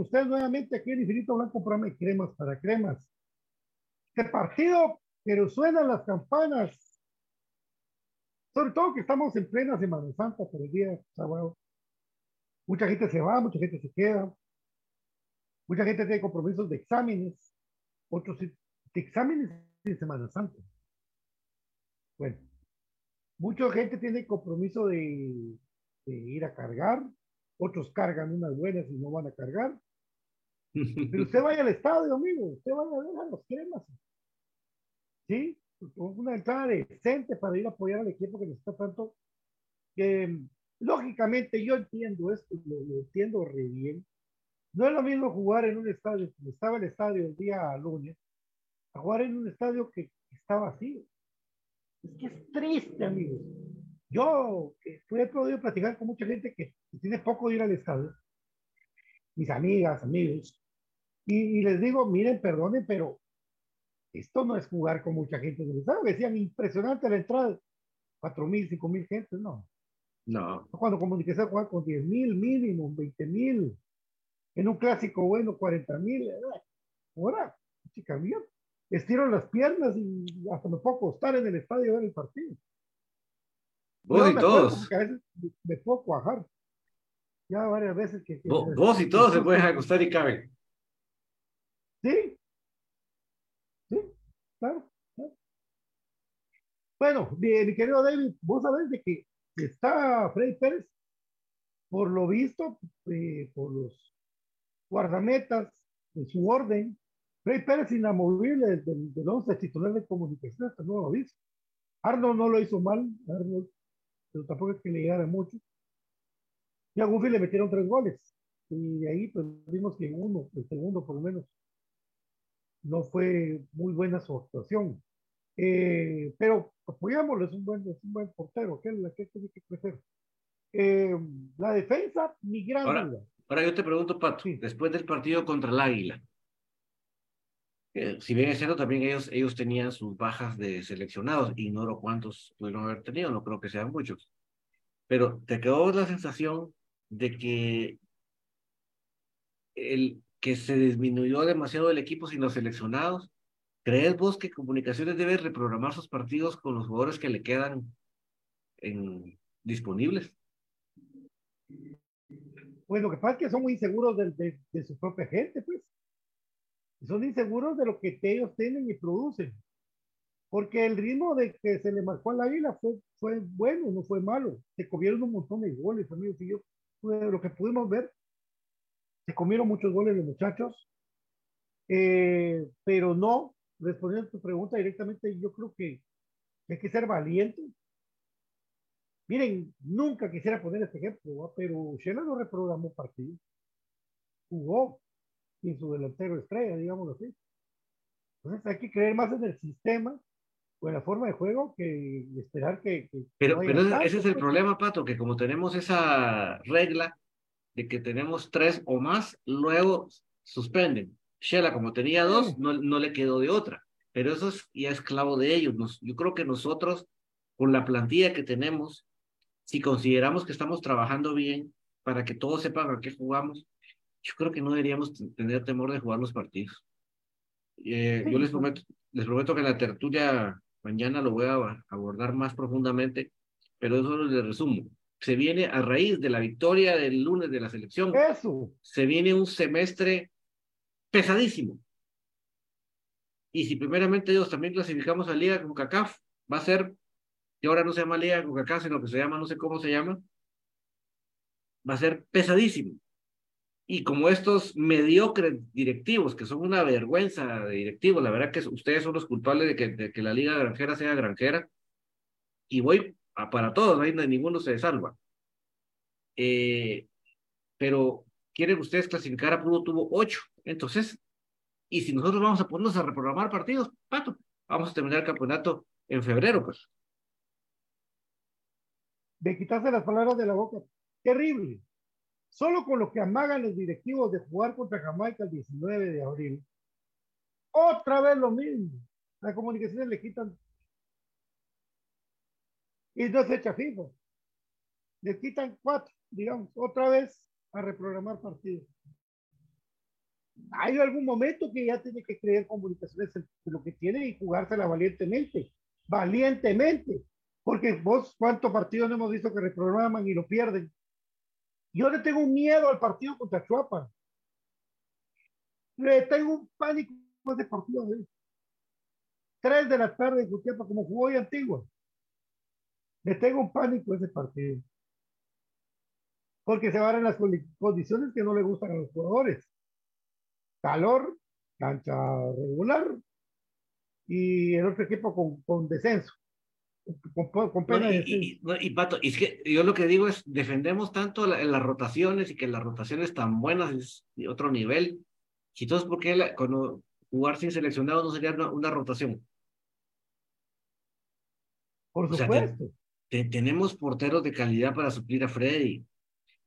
Ustedes nuevamente aquí en Infinito Blanco, programa de cremas para cremas. Este partido, pero suenan las campanas. Sobre todo que estamos en plena Semana Santa por el día sábado. Mucha gente se va, mucha gente se queda. Mucha gente tiene compromisos de exámenes, otros de exámenes de Semana Santa. Bueno, mucha gente tiene compromiso de ir a cargar, otros cargan unas buenas y no van a cargar. Pero usted vaya al estadio, amigo, usted vaya a ver a los cremas. ¿Sí? Una entrada decente para ir a apoyar al equipo que necesita tanto. Que, lógicamente, yo entiendo esto, lo, lo, entiendo re bien. No es lo mismo jugar en un estadio, como estaba el estadio el día lunes, a jugar en un estadio que está vacío. Es que es triste, amigos. Yo he podido platicar con mucha gente que tiene poco de ir al estadio, mis amigas, amigos, y, y, les digo, miren, perdonen, pero esto no es jugar con mucha gente en el estadio. Decían, impresionante la entrada, cuatro mil, cinco mil gente, no. No. Cuando comunicación juega con diez mil mínimo, veinte mil, en un clásico bueno, cuarenta mil, ahora, chica mía, estiro las piernas y hasta me puedo acostar en el estadio a ver el partido. Vos y todos. A veces me puedo cuajar. Ya varias veces que. vos, vos, y todos se pueden acostar y caben. Sí. Sí, claro. claro. Bueno, mi, mi, querido David, vos sabés de que está Freddy Pérez, por lo visto, eh, por los guardametas, en su orden. Freddy Pérez inamovible del, del 11 titular de comunicación hasta nuevo aviso. Arnold no lo hizo mal, Arnold pero tampoco es que le llegara mucho. Y a Goofy le metieron tres goles. Y de ahí pues vimos que uno, el segundo por lo menos, no fue muy buena su actuación. Eh, pero apoyámoslo, es un buen, es un buen portero, que es la que tiene que crecer. Eh, la defensa, mi gran ahora, duda. Ahora yo te pregunto, Pato, sí. después del partido contra el Águila, eh, si bien es cierto, también ellos, ellos tenían sus bajas de seleccionados, ignoro cuántos pudieron haber tenido, no creo que sean muchos, pero te quedó la sensación de que el que se disminuyó demasiado el equipo sin los seleccionados. ¿Crees vos que Comunicaciones debe reprogramar sus partidos con los jugadores que le quedan en, disponibles? Pues lo que pasa es que son muy inseguros de, de, su propia gente, pues son inseguros de lo que ellos tienen y producen. Porque el ritmo de que se le marcó al águila fue, fue bueno, no fue malo. Se comieron un montón de goles, amigos. Y yo, lo que pudimos ver, se comieron muchos goles los muchachos. Eh, pero no, respondiendo a tu pregunta directamente, yo creo que hay que ser valiente. Miren, nunca quisiera poner este ejemplo, pero Shela no reprogramó partido. Jugó, y su delantero estrella, digamos así. Entonces hay que creer más en el sistema en la forma de juego que esperar que... que pero no pero ese, ese es el problema, Pato, que como tenemos esa regla de que tenemos tres o más, luego suspenden. Shela, como tenía dos, no, no le quedó de otra. Pero eso es ya esclavo de ellos. Nos, yo creo que nosotros, con la plantilla que tenemos, si consideramos que estamos trabajando bien para que todos sepan a qué jugamos, yo creo que no deberíamos tener temor de jugar los partidos. Eh, Sí, yo les sí. prometo, les prometo que en la tertulia mañana lo voy a abordar más profundamente, pero eso les resumo. Se viene a raíz de la victoria del lunes de la selección, Eso, se viene un semestre pesadísimo. Y si primeramente Dios también clasificamos a Liga con CACAF, va a ser, que ahora no se llama Liga con CACAF, sino que se llama, no sé cómo se llama, va a ser pesadísimo. Y como estos mediocres directivos, que son una vergüenza de directivos, la verdad que ustedes son los culpables de que, la liga granjera sea granjera, y voy a, para todos, no- ninguno se salva. Eh, pero quieren ustedes clasificar a puro tuvo ocho, entonces, y si nosotros vamos a ponernos a reprogramar partidos, pato, vamos a terminar el campeonato en febrero, pues. de quitarse las palabras de la boca. Terrible. Solo con lo que amagan los directivos de jugar contra Jamaica el 19 de abril. Otra vez lo mismo. Las comunicaciones le quitan. Y no se echa FIFA. Le quitan cuatro, digamos, otra vez a reprogramar partidos. hay algún momento que ya tiene que creer comunicaciones en lo que tiene y jugársela valientemente, valientemente, porque vos cuántos partidos no hemos visto que reprograman y lo pierden. Yo le tengo un miedo al partido contra Chuapa. Le tengo un pánico ese partido. ¿eh? Tres de la tarde en Jutiapa, como jugó hoy Antigua. Le tengo un pánico a ese partido. Porque se van en las condiciones que no le gustan a los jugadores calor, cancha regular y el otro equipo con, con descenso. Con, pena y, y, Pato, y es que yo lo que digo es, defendemos tanto las rotaciones y que las rotaciones tan buenas es de otro nivel. Y entonces, ¿por qué cuando jugar sin seleccionado no sería una, rotación? Por supuesto. tenemos porteros de calidad para suplir a Freddy.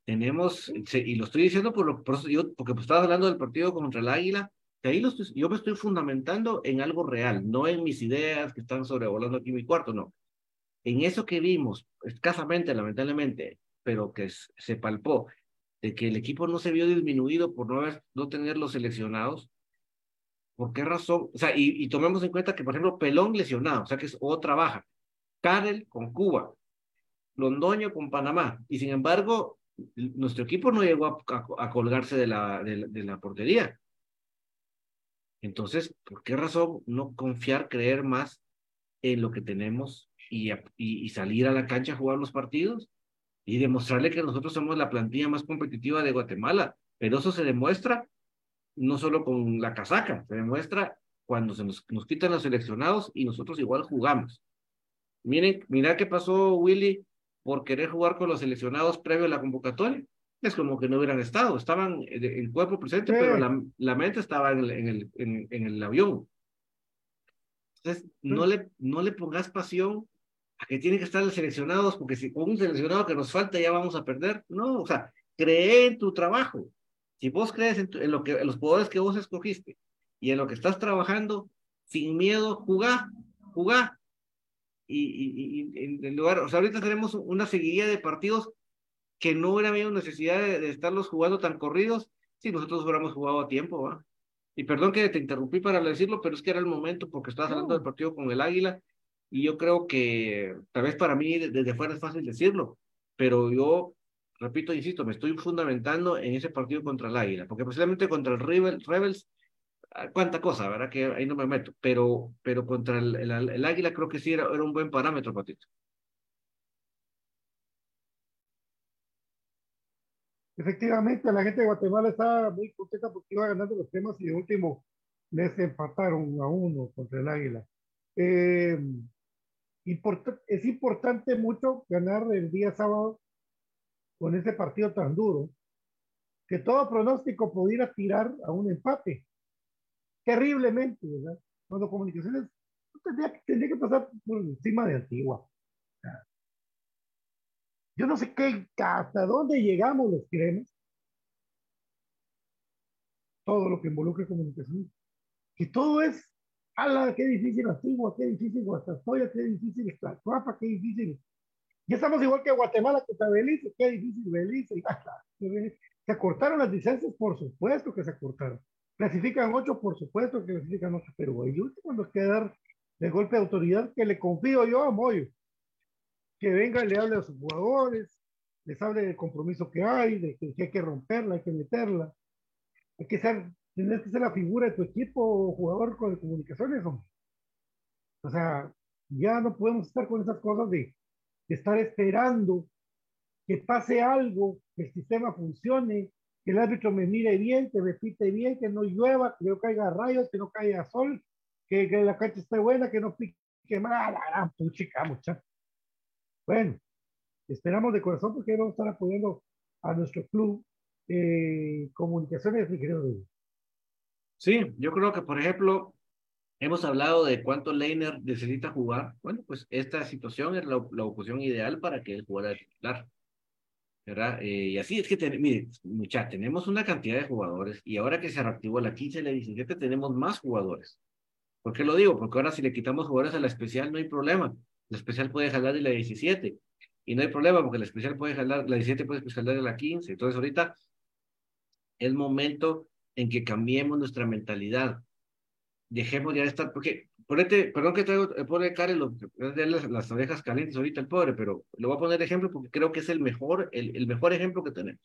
Tenemos, y lo estoy diciendo por lo, por yo, porque pues estabas hablando del partido contra el Águila, que ahí yo me estoy fundamentando en algo real, no en mis ideas que están sobrevolando aquí mi cuarto, no. En eso que vimos, escasamente, lamentablemente, pero que se palpó, de que el equipo no se vio disminuido por no, haber, no tenerlos seleccionados, ¿por qué razón? O sea, y, tomemos en cuenta que, por ejemplo, Pelón lesionado, o sea que es otra baja, Karel con Cuba, Londoño con Panamá, y sin embargo, nuestro equipo no llegó a, colgarse de la, de, la portería. Entonces, ¿por qué razón no confiar, creer más en lo que tenemos y, y, salir a la cancha a jugar los partidos y demostrarle que nosotros somos la plantilla más competitiva de Guatemala? Pero eso se demuestra no solo con la casaca, se demuestra cuando se nos, nos quitan los seleccionados y nosotros igual jugamos. Miren, mira qué pasó, Willy, por querer jugar con los seleccionados previo a la convocatoria. Es como que no hubieran estado, estaban el cuerpo presente, pero la, la, mente estaba en el, en, el, en, el avión. Entonces, no le, no le pongas pasión a que tienen que estar los seleccionados, porque si con un seleccionado que nos falta ya vamos a perder. No, o sea, cree en tu trabajo. Si vos crees en, en lo que, en los jugadores que vos escogiste y en lo que estás trabajando, sin miedo, jugá, jugá, y, y, en lugar, o sea, ahorita tenemos una seguidilla de partidos que no hubiera habido necesidad de, estarlos jugando tan corridos si nosotros hubiéramos jugado a tiempo, ¿va? Y perdón que te interrumpí para decirlo, pero es que era el momento porque estabas hablando del partido con el Águila y yo creo que tal vez para mí desde fuera es fácil decirlo, pero yo, repito, insisto, me estoy fundamentando en ese partido contra el Águila, porque posiblemente contra el Rebels Ah, cuánta cosa, ¿verdad? Que ahí no me meto, pero, pero contra el, el, águila creo que sí era, era un buen parámetro, Patito. Efectivamente, la gente de Guatemala estaba muy contenta porque iba ganando los temas y de último les empataron a uno contra el Águila. Eh, es importante mucho ganar el día sábado con ese partido tan duro que todo pronóstico pudiera tirar a un empate terriblemente, ¿verdad? Cuando comunicaciones tendría, tendría que pasar por encima de Antigua. Yo no sé qué, hasta dónde llegamos los creemos. Todo lo que involucra comunicación. Que todo es, ala, qué difícil Antigua, qué difícil Guastatoya, qué difícil Tlacuapa, qué difícil. Ya estamos igual que Guatemala, que está Belice, qué difícil Belice. Se acortaron las licencias, por supuesto que se acortaron. Clasifican ocho, por supuesto que clasifican ocho, pero el último nos queda dar de golpe de autoridad que le confío yo a Moyo. Que venga y le hable a sus jugadores, les hable del compromiso que hay, de que, hay que romperla, hay que meterla. Hay que ser, tienes que ser la figura de tu equipo o jugador con comunicaciones. O sea, ya no podemos estar con esas cosas de, estar esperando que pase algo, que el sistema funcione, que el árbitro me mire bien, que me pite bien, que no llueva, que no caiga rayos, que no caiga sol, que, la cancha esté buena, que no pique mal, la puchica, mucha. Bueno, esperamos de corazón porque vamos a estar apoyando a nuestro club eh, comunicaciones, mi querido Sí, yo creo que, por ejemplo, hemos hablado de cuánto Leiner necesita jugar. Bueno, pues esta situación es la, la ideal para que él jugara titular. ¿verdad? Eh, y así es que, mire, mucha, tenemos una cantidad de jugadores y ahora que se reactivó la 15 y la 17 tenemos más jugadores. ¿Por qué lo digo? Porque ahora si le quitamos jugadores a la especial no hay problema. La especial puede jalar de la 17 y no hay problema porque la especial puede jalar, la 17 puede jalar de la 15. Entonces ahorita es momento en que cambiemos nuestra mentalidad. Dejemos ya de estar, porque, ponete, perdón que traigo, eh, pone Karen lo, las, las orejas calientes ahorita el pobre, pero le voy a poner ejemplo porque creo que es el mejor, el, el mejor ejemplo que tenemos.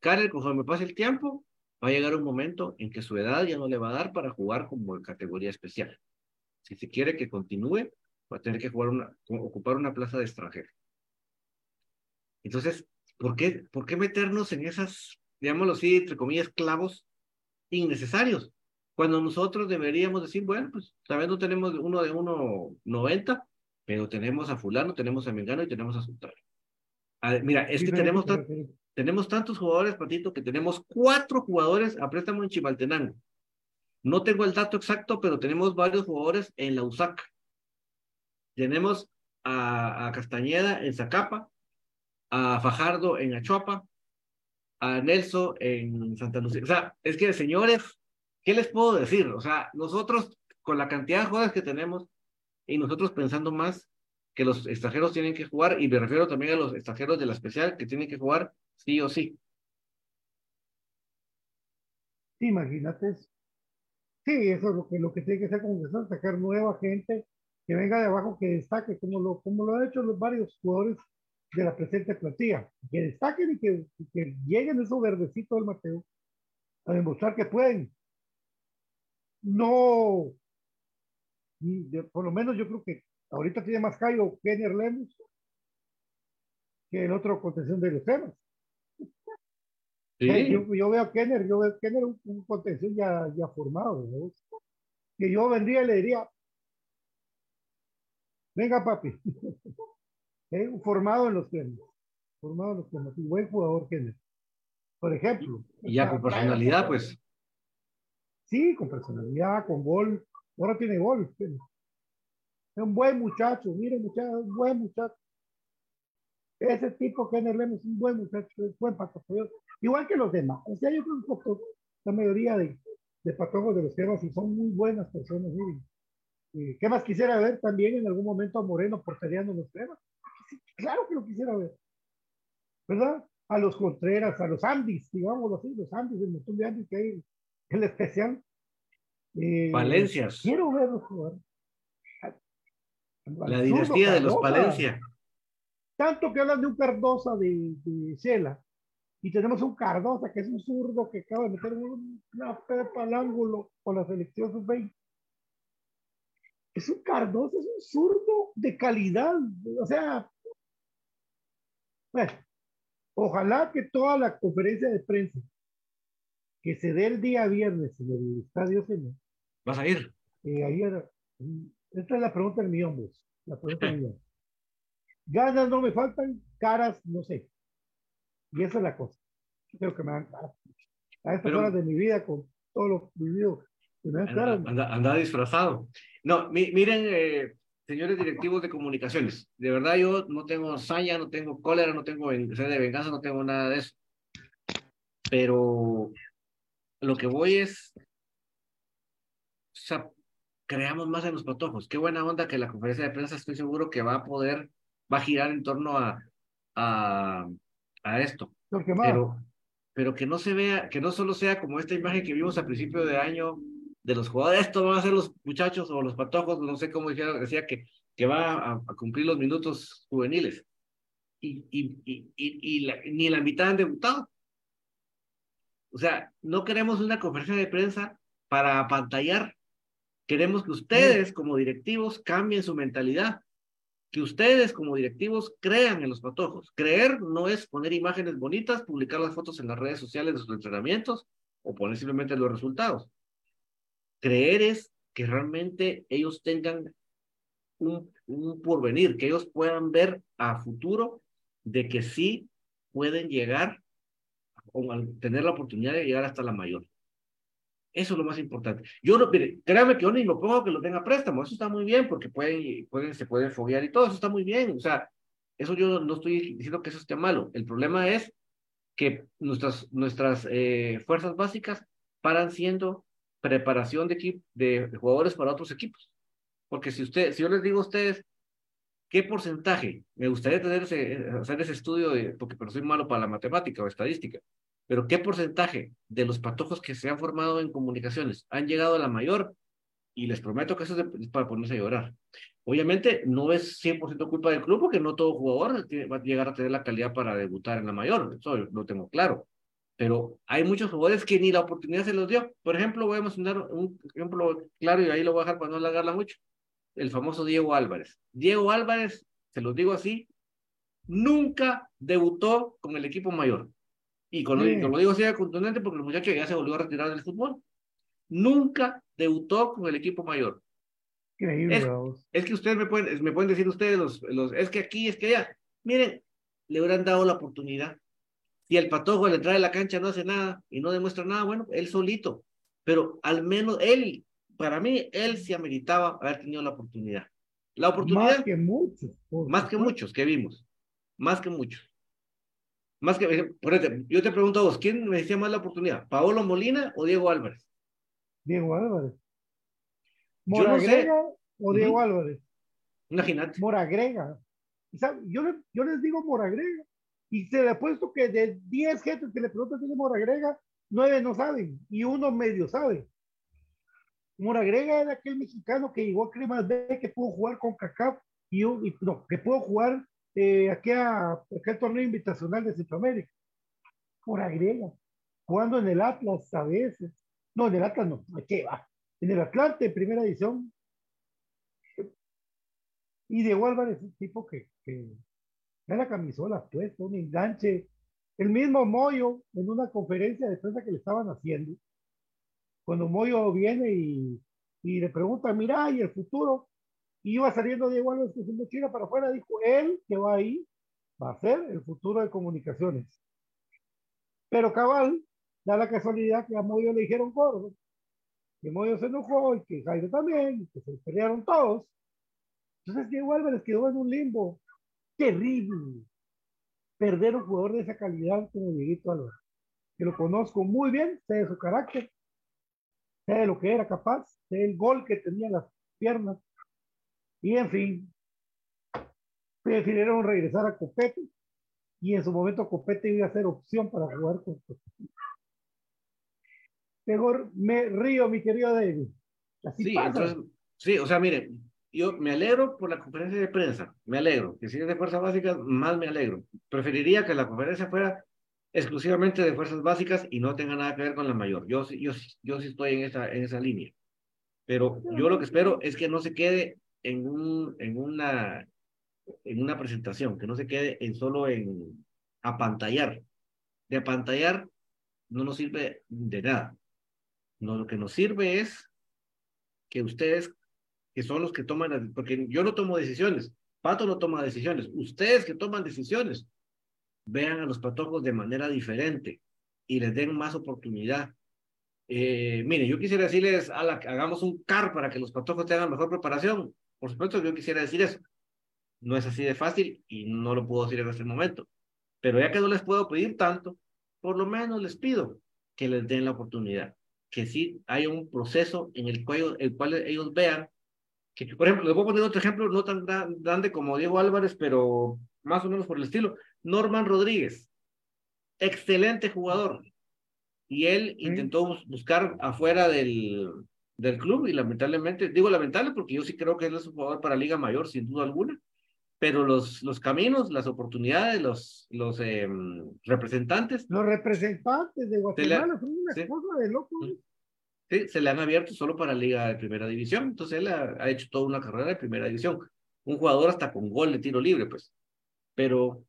Karen, conforme pase el tiempo, va a llegar un momento en que su edad ya no le va a dar para jugar como en categoría especial. Si se quiere que continúe, va a tener que jugar una, ocupar una plaza de extranjero. Entonces, ¿por qué, ¿por qué meternos en esas, digámoslo así, entre comillas, clavos innecesarios? Cuando nosotros deberíamos decir, bueno, pues también no tenemos uno de 1.90, pero tenemos a fulano, tenemos a Mengano y tenemos a Sultano. mira, es que tenemos, tenemos tantos jugadores, Patito, que tenemos cuatro jugadores a préstamo en Chimaltenango. No tengo el dato exacto, pero tenemos varios jugadores en la USAC. Tenemos a, Castañeda en Zacapa, a Fajardo en Achuapa, a Nelson en Santa Lucía. O sea, es que, señores, ¿qué les puedo decir? O sea, nosotros, con la cantidad de jugadores que tenemos, y nosotros pensando más que los extranjeros tienen que jugar, y me refiero también a los extranjeros de la especial que tienen que jugar sí o sí. Imagínate Sí, eso es lo que, lo que tiene que hacer que sacar nueva gente que venga de abajo, que destaque, como lo, como lo han hecho los varios jugadores de la presente plantilla, que destaquen y que, que lleguen esos verdecitos del Mateo a demostrar que pueden. No, por lo menos yo creo que ahorita tiene más callo Kenner Lemus que el otro contención de los temas. Yo, veo a Kenner, yo veo a Kenner un, un contención ya, ya formado, que yo vendría y le diría, venga papi, ¿Eh? formado en los temas, formado en los temas, un buen jugador Kenner. Por ejemplo. Y ya con personalidad, pues. Sí, con personalidad, con gol. Ahora tiene gol. Es un buen muchacho, miren muchacho, un buen muchacho. Ese tipo que Lemos es un buen muchacho, es buen patojos, igual que los demás. O sea, yo creo que la mayoría de, de patojos de los temas y son muy buenas personas. Miren. ¿Qué más quisiera ver también en algún momento a Moreno portereando los temas? Claro que lo quisiera ver. ¿Verdad? A los Contreras, a los Andis, digámoslo así, los Andis, el montón de Andis que hay el especial. Eh, Valencias. Quiero verlos jugar. La dinastía de los Palencia. Tanto que hablan de un Cardosa de, de y tenemos un Cardosa que es un zurdo que acaba de meter una pepa al ángulo con la selección sub-20. Es un Cardosa, es un zurdo de calidad. O sea, bueno, ojalá que toda la conferencia de prensa que se dé el día viernes en el estadio Señor. ¿Vas a ir? Eh, ayer, esta es la pregunta del millón, vos. La pregunta del millón. Ganas no me faltan, caras no sé. Y esa es la cosa. Yo creo que me dan caras. A estas horas de mi vida, con todo lo vivido, me dan caras. Anda, disfrazado. No, miren, eh, señores directivos de comunicaciones, de verdad yo no tengo saña, no tengo cólera, no tengo sed de venganza, no tengo nada de eso. Pero lo que voy es, o sea, creamos más en los patojos. Qué buena onda que la conferencia de prensa estoy seguro que va a poder va a girar en torno a, a, a esto. Pero, pero que no se vea, que no solo sea como esta imagen que vimos al principio de año de los jugadores, esto van a ser los muchachos o los patojos, no sé cómo dijeron, decía que, que va a, cumplir los minutos juveniles. Y, y, y, y, ni la mitad han debutado. O sea, no queremos una conferencia de prensa para apantallar. Queremos que ustedes, como directivos, cambien su mentalidad que ustedes como directivos crean en los patojos. Creer no es poner imágenes bonitas, publicar las fotos en las redes sociales de sus entrenamientos o poner simplemente los resultados. Creer es que realmente ellos tengan un, un porvenir, que ellos puedan ver a futuro de que sí pueden llegar o tener la oportunidad de llegar hasta la mayor. Eso es lo más importante. Yo no, mire, créame que yo ni lo pongo que lo tenga préstamo, eso está muy bien porque pueden, pueden, se pueden foguear y todo, eso está muy bien. O sea, eso yo no estoy diciendo que eso esté malo. El problema es que nuestras, nuestras eh, fuerzas básicas paran siendo preparación de, de, jugadores para otros equipos. Porque si usted, si yo les digo a ustedes, ¿qué porcentaje? Me gustaría tener ese, hacer ese estudio, porque pero soy malo para la matemática o estadística. pero ¿qué porcentaje de los patojos que se han formado en comunicaciones han llegado a la mayor? Y les prometo que eso es para ponerse a llorar. Obviamente no es 100% culpa del club porque no todo jugador va a llegar a tener la calidad para debutar en la mayor, eso lo tengo claro. Pero hay muchos jugadores que ni la oportunidad se los dio. Por ejemplo, voy a mencionar un ejemplo claro y ahí lo voy a dejar para no alargarla mucho. El famoso Diego Álvarez. Diego Álvarez, se los digo así, nunca debutó con el equipo mayor. Y con, lo digo así de contundente porque el muchacho ya se volvió a retirar del fútbol. Nunca debutó con el equipo mayor. Es, que ustedes me pueden, me pueden decir ustedes, los, los, es que aquí, es que allá. Miren, le hubieran dado la oportunidad. Si el patojo al entrar a la cancha no hace nada y no demuestra nada, bueno, él solito. Pero al menos él, para mí, él sí ameritaba haber tenido la oportunidad. La oportunidad. Más que muchos. Más que muchos que vimos. Más que muchos. Más que, por ejemplo, yo te pregunto a vos, ¿quién me decía más la oportunidad? ¿Paolo Molina o Diego Álvarez? Diego Álvarez. ¿Moragrega o Diego Álvarez? Imagínate. Moragrega. Yo, yo les digo Moragrega. Y se le ha puesto que de 10 gente que le preguntan si Moragrega, 9 no saben y uno medio sabe. Moragrega era aquel mexicano que llegó a Cremas B, que pudo jugar con CACAF y, no, que pudo jugar eh, aquí a aquel torneo invitacional de Centroamérica. Moragrega, jugando en el Atlas a veces. No, en el Atlas no, ¿qué va? en el Atlante, primera edición. Y Diego Álvarez, un tipo que la camisola puesta, un enganche. El mismo Moyo, en una conferencia de prensa que le estaban haciendo, cuando Moyo viene y, y le pregunta, mira, ¿y el futuro? Iba saliendo Diego Álvarez con su mochila para afuera, dijo, él que va ahí va a ser el futuro de comunicaciones. Pero cabal, da la casualidad que a Moyo le dijeron gordo que Moyo se enojó y que Jairo también, y que se pelearon todos. Entonces Diego Álvarez quedó en un limbo terrible. Perder un jugador de esa calidad como Dieguito Álvarez, que lo conozco muy bien, sé de su carácter, sé de lo que era capaz, sé el gol que tenía en las piernas, y en fin, decidieron regresar a Copete, y en su momento Copete iba a ser opción para jugar con Copete. Mejor me río, mi querido David. sí, entonces, sí, o sea, mire, yo me alegro por la conferencia de prensa, me alegro. Que si es de fuerzas básicas, más me alegro. Preferiría que la conferencia fuera exclusivamente de fuerzas básicas y no tenga nada que ver con la mayor. Yo, yo, yo sí estoy en esa, en esa línea. Pero yo lo que espero es que no se quede en, un, en, una, en una presentación, que no se quede en solo en apantallar. De apantallar no nos sirve de nada. No, lo que nos sirve es que ustedes, que son los que toman, porque yo no tomo decisiones, Pato no toma decisiones, ustedes que toman decisiones, vean a los patojos de manera diferente y les den más oportunidad. Eh, mire, yo quisiera decirles, a la, hagamos un CAR para que los patojos tengan mejor preparación. Por supuesto, yo quisiera decir eso. No es así de fácil y no lo puedo decir en este momento. Pero ya que no les puedo pedir tanto, por lo menos les pido que les den la oportunidad que sí haya un proceso en el cual, el cual ellos vean que, por ejemplo, les voy a poner otro ejemplo no tan grande como Diego Álvarez, pero más o menos por el estilo. Norman Rodríguez, excelente jugador. Y él intentó buscar afuera del, del club y lamentablemente, digo lamentable porque yo sí creo que él es un jugador para Liga Mayor, sin duda alguna, pero los, los caminos, las oportunidades, los, los em, representantes. Los representantes de Guatemala son una cosa de loco. Sí, se le han abierto solo para Liga de Primera División, entonces él ha, hecho toda una carrera de Primera División. Un jugador hasta con gol de tiro libre, pues. Pero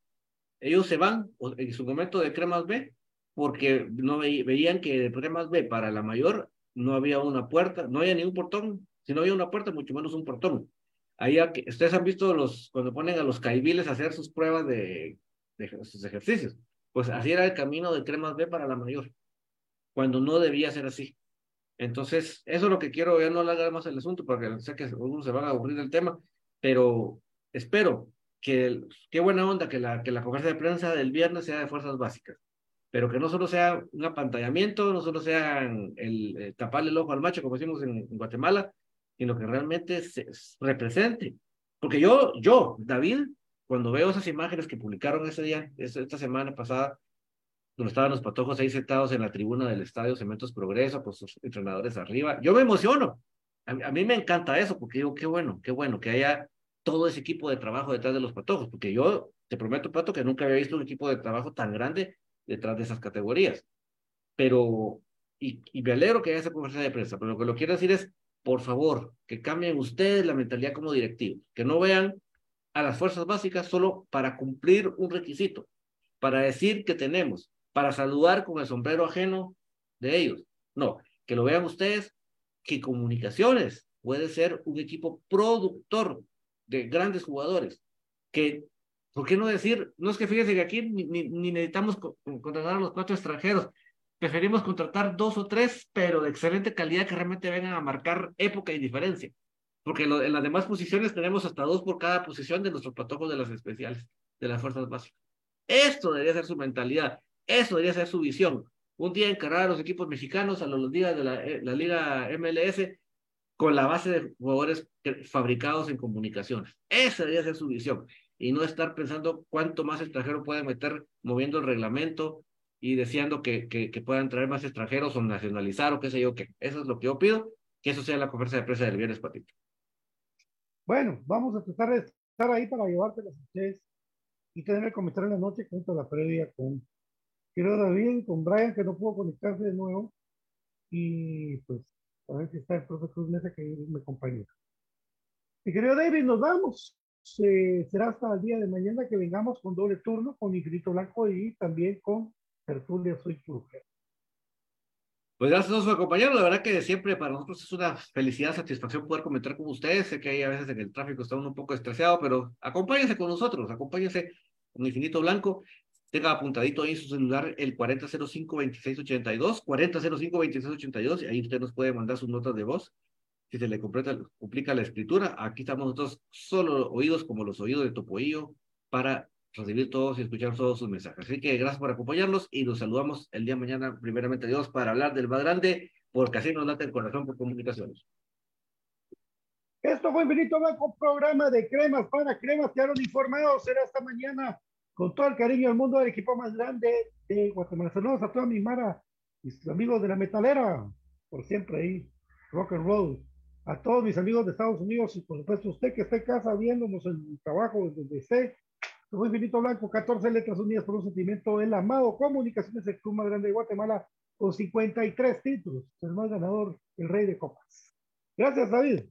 ellos se van en su momento de Cremas B porque no veían que de Cremas B para la mayor no había una puerta, no había ni un portón. Si no había una puerta, mucho menos un portón. Ahí, ustedes han visto los, cuando ponen a los caibiles a hacer sus pruebas de, de sus ejercicios. Pues así era el camino de Cremas B para la mayor, cuando no debía ser así. Entonces, eso es lo que quiero, ya no alargar más el asunto, porque sé que algunos se van a aburrir del tema, pero espero que, qué buena onda que la, que la conferencia de prensa del viernes sea de fuerzas básicas, pero que no solo sea un apantallamiento, no solo sea el, taparle el ojo al macho, como decimos en Guatemala, sino que realmente se, represente. Porque yo, yo, David, cuando veo esas imágenes que publicaron ese día, esta semana pasada, donde estaban los patojos ahí sentados en la tribuna del estadio Cementos Progreso, con sus entrenadores arriba. Yo me emociono. A, mí me encanta eso, porque digo, qué bueno, qué bueno que haya todo ese equipo de trabajo detrás de los patojos, porque yo te prometo, Pato, que nunca había visto un equipo de trabajo tan grande detrás de esas categorías. Pero, y, y me alegro que haya esa conferencia de prensa, pero lo que lo quiero decir es, por favor, que cambien ustedes la mentalidad como directivos, que no vean a las fuerzas básicas solo para cumplir un requisito, para decir que tenemos, para saludar con el sombrero ajeno de ellos. No, que lo vean ustedes, que comunicaciones puede ser un equipo productor de grandes jugadores, que, ¿por qué no decir? No es que fíjense que aquí ni, ni, ni necesitamos contratar a los cuatro extranjeros, preferimos contratar dos o tres, pero de excelente calidad que realmente vengan a marcar época y diferencia. Porque lo, en las demás posiciones tenemos hasta dos por cada posición de nuestros patojos de las especiales, de las fuerzas básicas. Esto debería ser su mentalidad, eso debería ser su visión. Un día encargar a los equipos mexicanos a los días de la, la Liga MLS con la base de jugadores fabricados en comunicaciones. Esa debería ser su visión. Y no estar pensando cuánto más extranjero puede meter moviendo el reglamento y deseando que, que, que, puedan traer más extranjeros o nacionalizar o qué sé yo qué. Eso es lo que yo pido, que eso sea la conferencia de prensa del viernes, Patito. Bueno, vamos a tratar de estar ahí para llevártelas a ustedes y tener el comentario en la noche junto a la previa con quiero David, con Brian, que no pudo conectarse de nuevo. Y pues, a ver si está el profe Cruz Mesa, que mi compañero. Mi querido David, nos vamos. Eh, será hasta el día de mañana que vengamos con doble turno, con Infinito Blanco y también con Tertulia Soy Cruje. Pues gracias a todos por acompañarnos. La verdad que siempre para nosotros es una felicidad, satisfacción poder comentar con ustedes. Sé que hay a veces en el tráfico está uno un poco estresado, pero acompáñense con nosotros, acompáñense con Infinito Blanco. Tenga apuntadito ahí en su celular el 4005-2682, 4005-2682, y ahí usted nos puede mandar sus notas de voz. Si se le complica la escritura, aquí estamos nosotros solo oídos como los oídos de Topoillo para recibir todos y escuchar todos sus mensajes. Así que gracias por acompañarnos y nos saludamos el día de mañana, primeramente Dios, para hablar del más grande, porque así nos late el corazón por comunicaciones. Esto fue Benito Blanco, programa de cremas para cremas, quedaron informados, será esta mañana con todo el cariño del mundo del equipo más grande de Guatemala. Saludos a toda mi Mara, mis amigos de la metalera, por siempre ahí, rock and roll. A todos mis amigos de Estados Unidos y por supuesto usted que está en casa viéndonos en el trabajo desde esté fue Infinito Blanco, 14 letras unidas por un sentimiento, el amado Comunicaciones, el club más grande de Guatemala, con 53 títulos, el más ganador, el rey de copas. Gracias, David.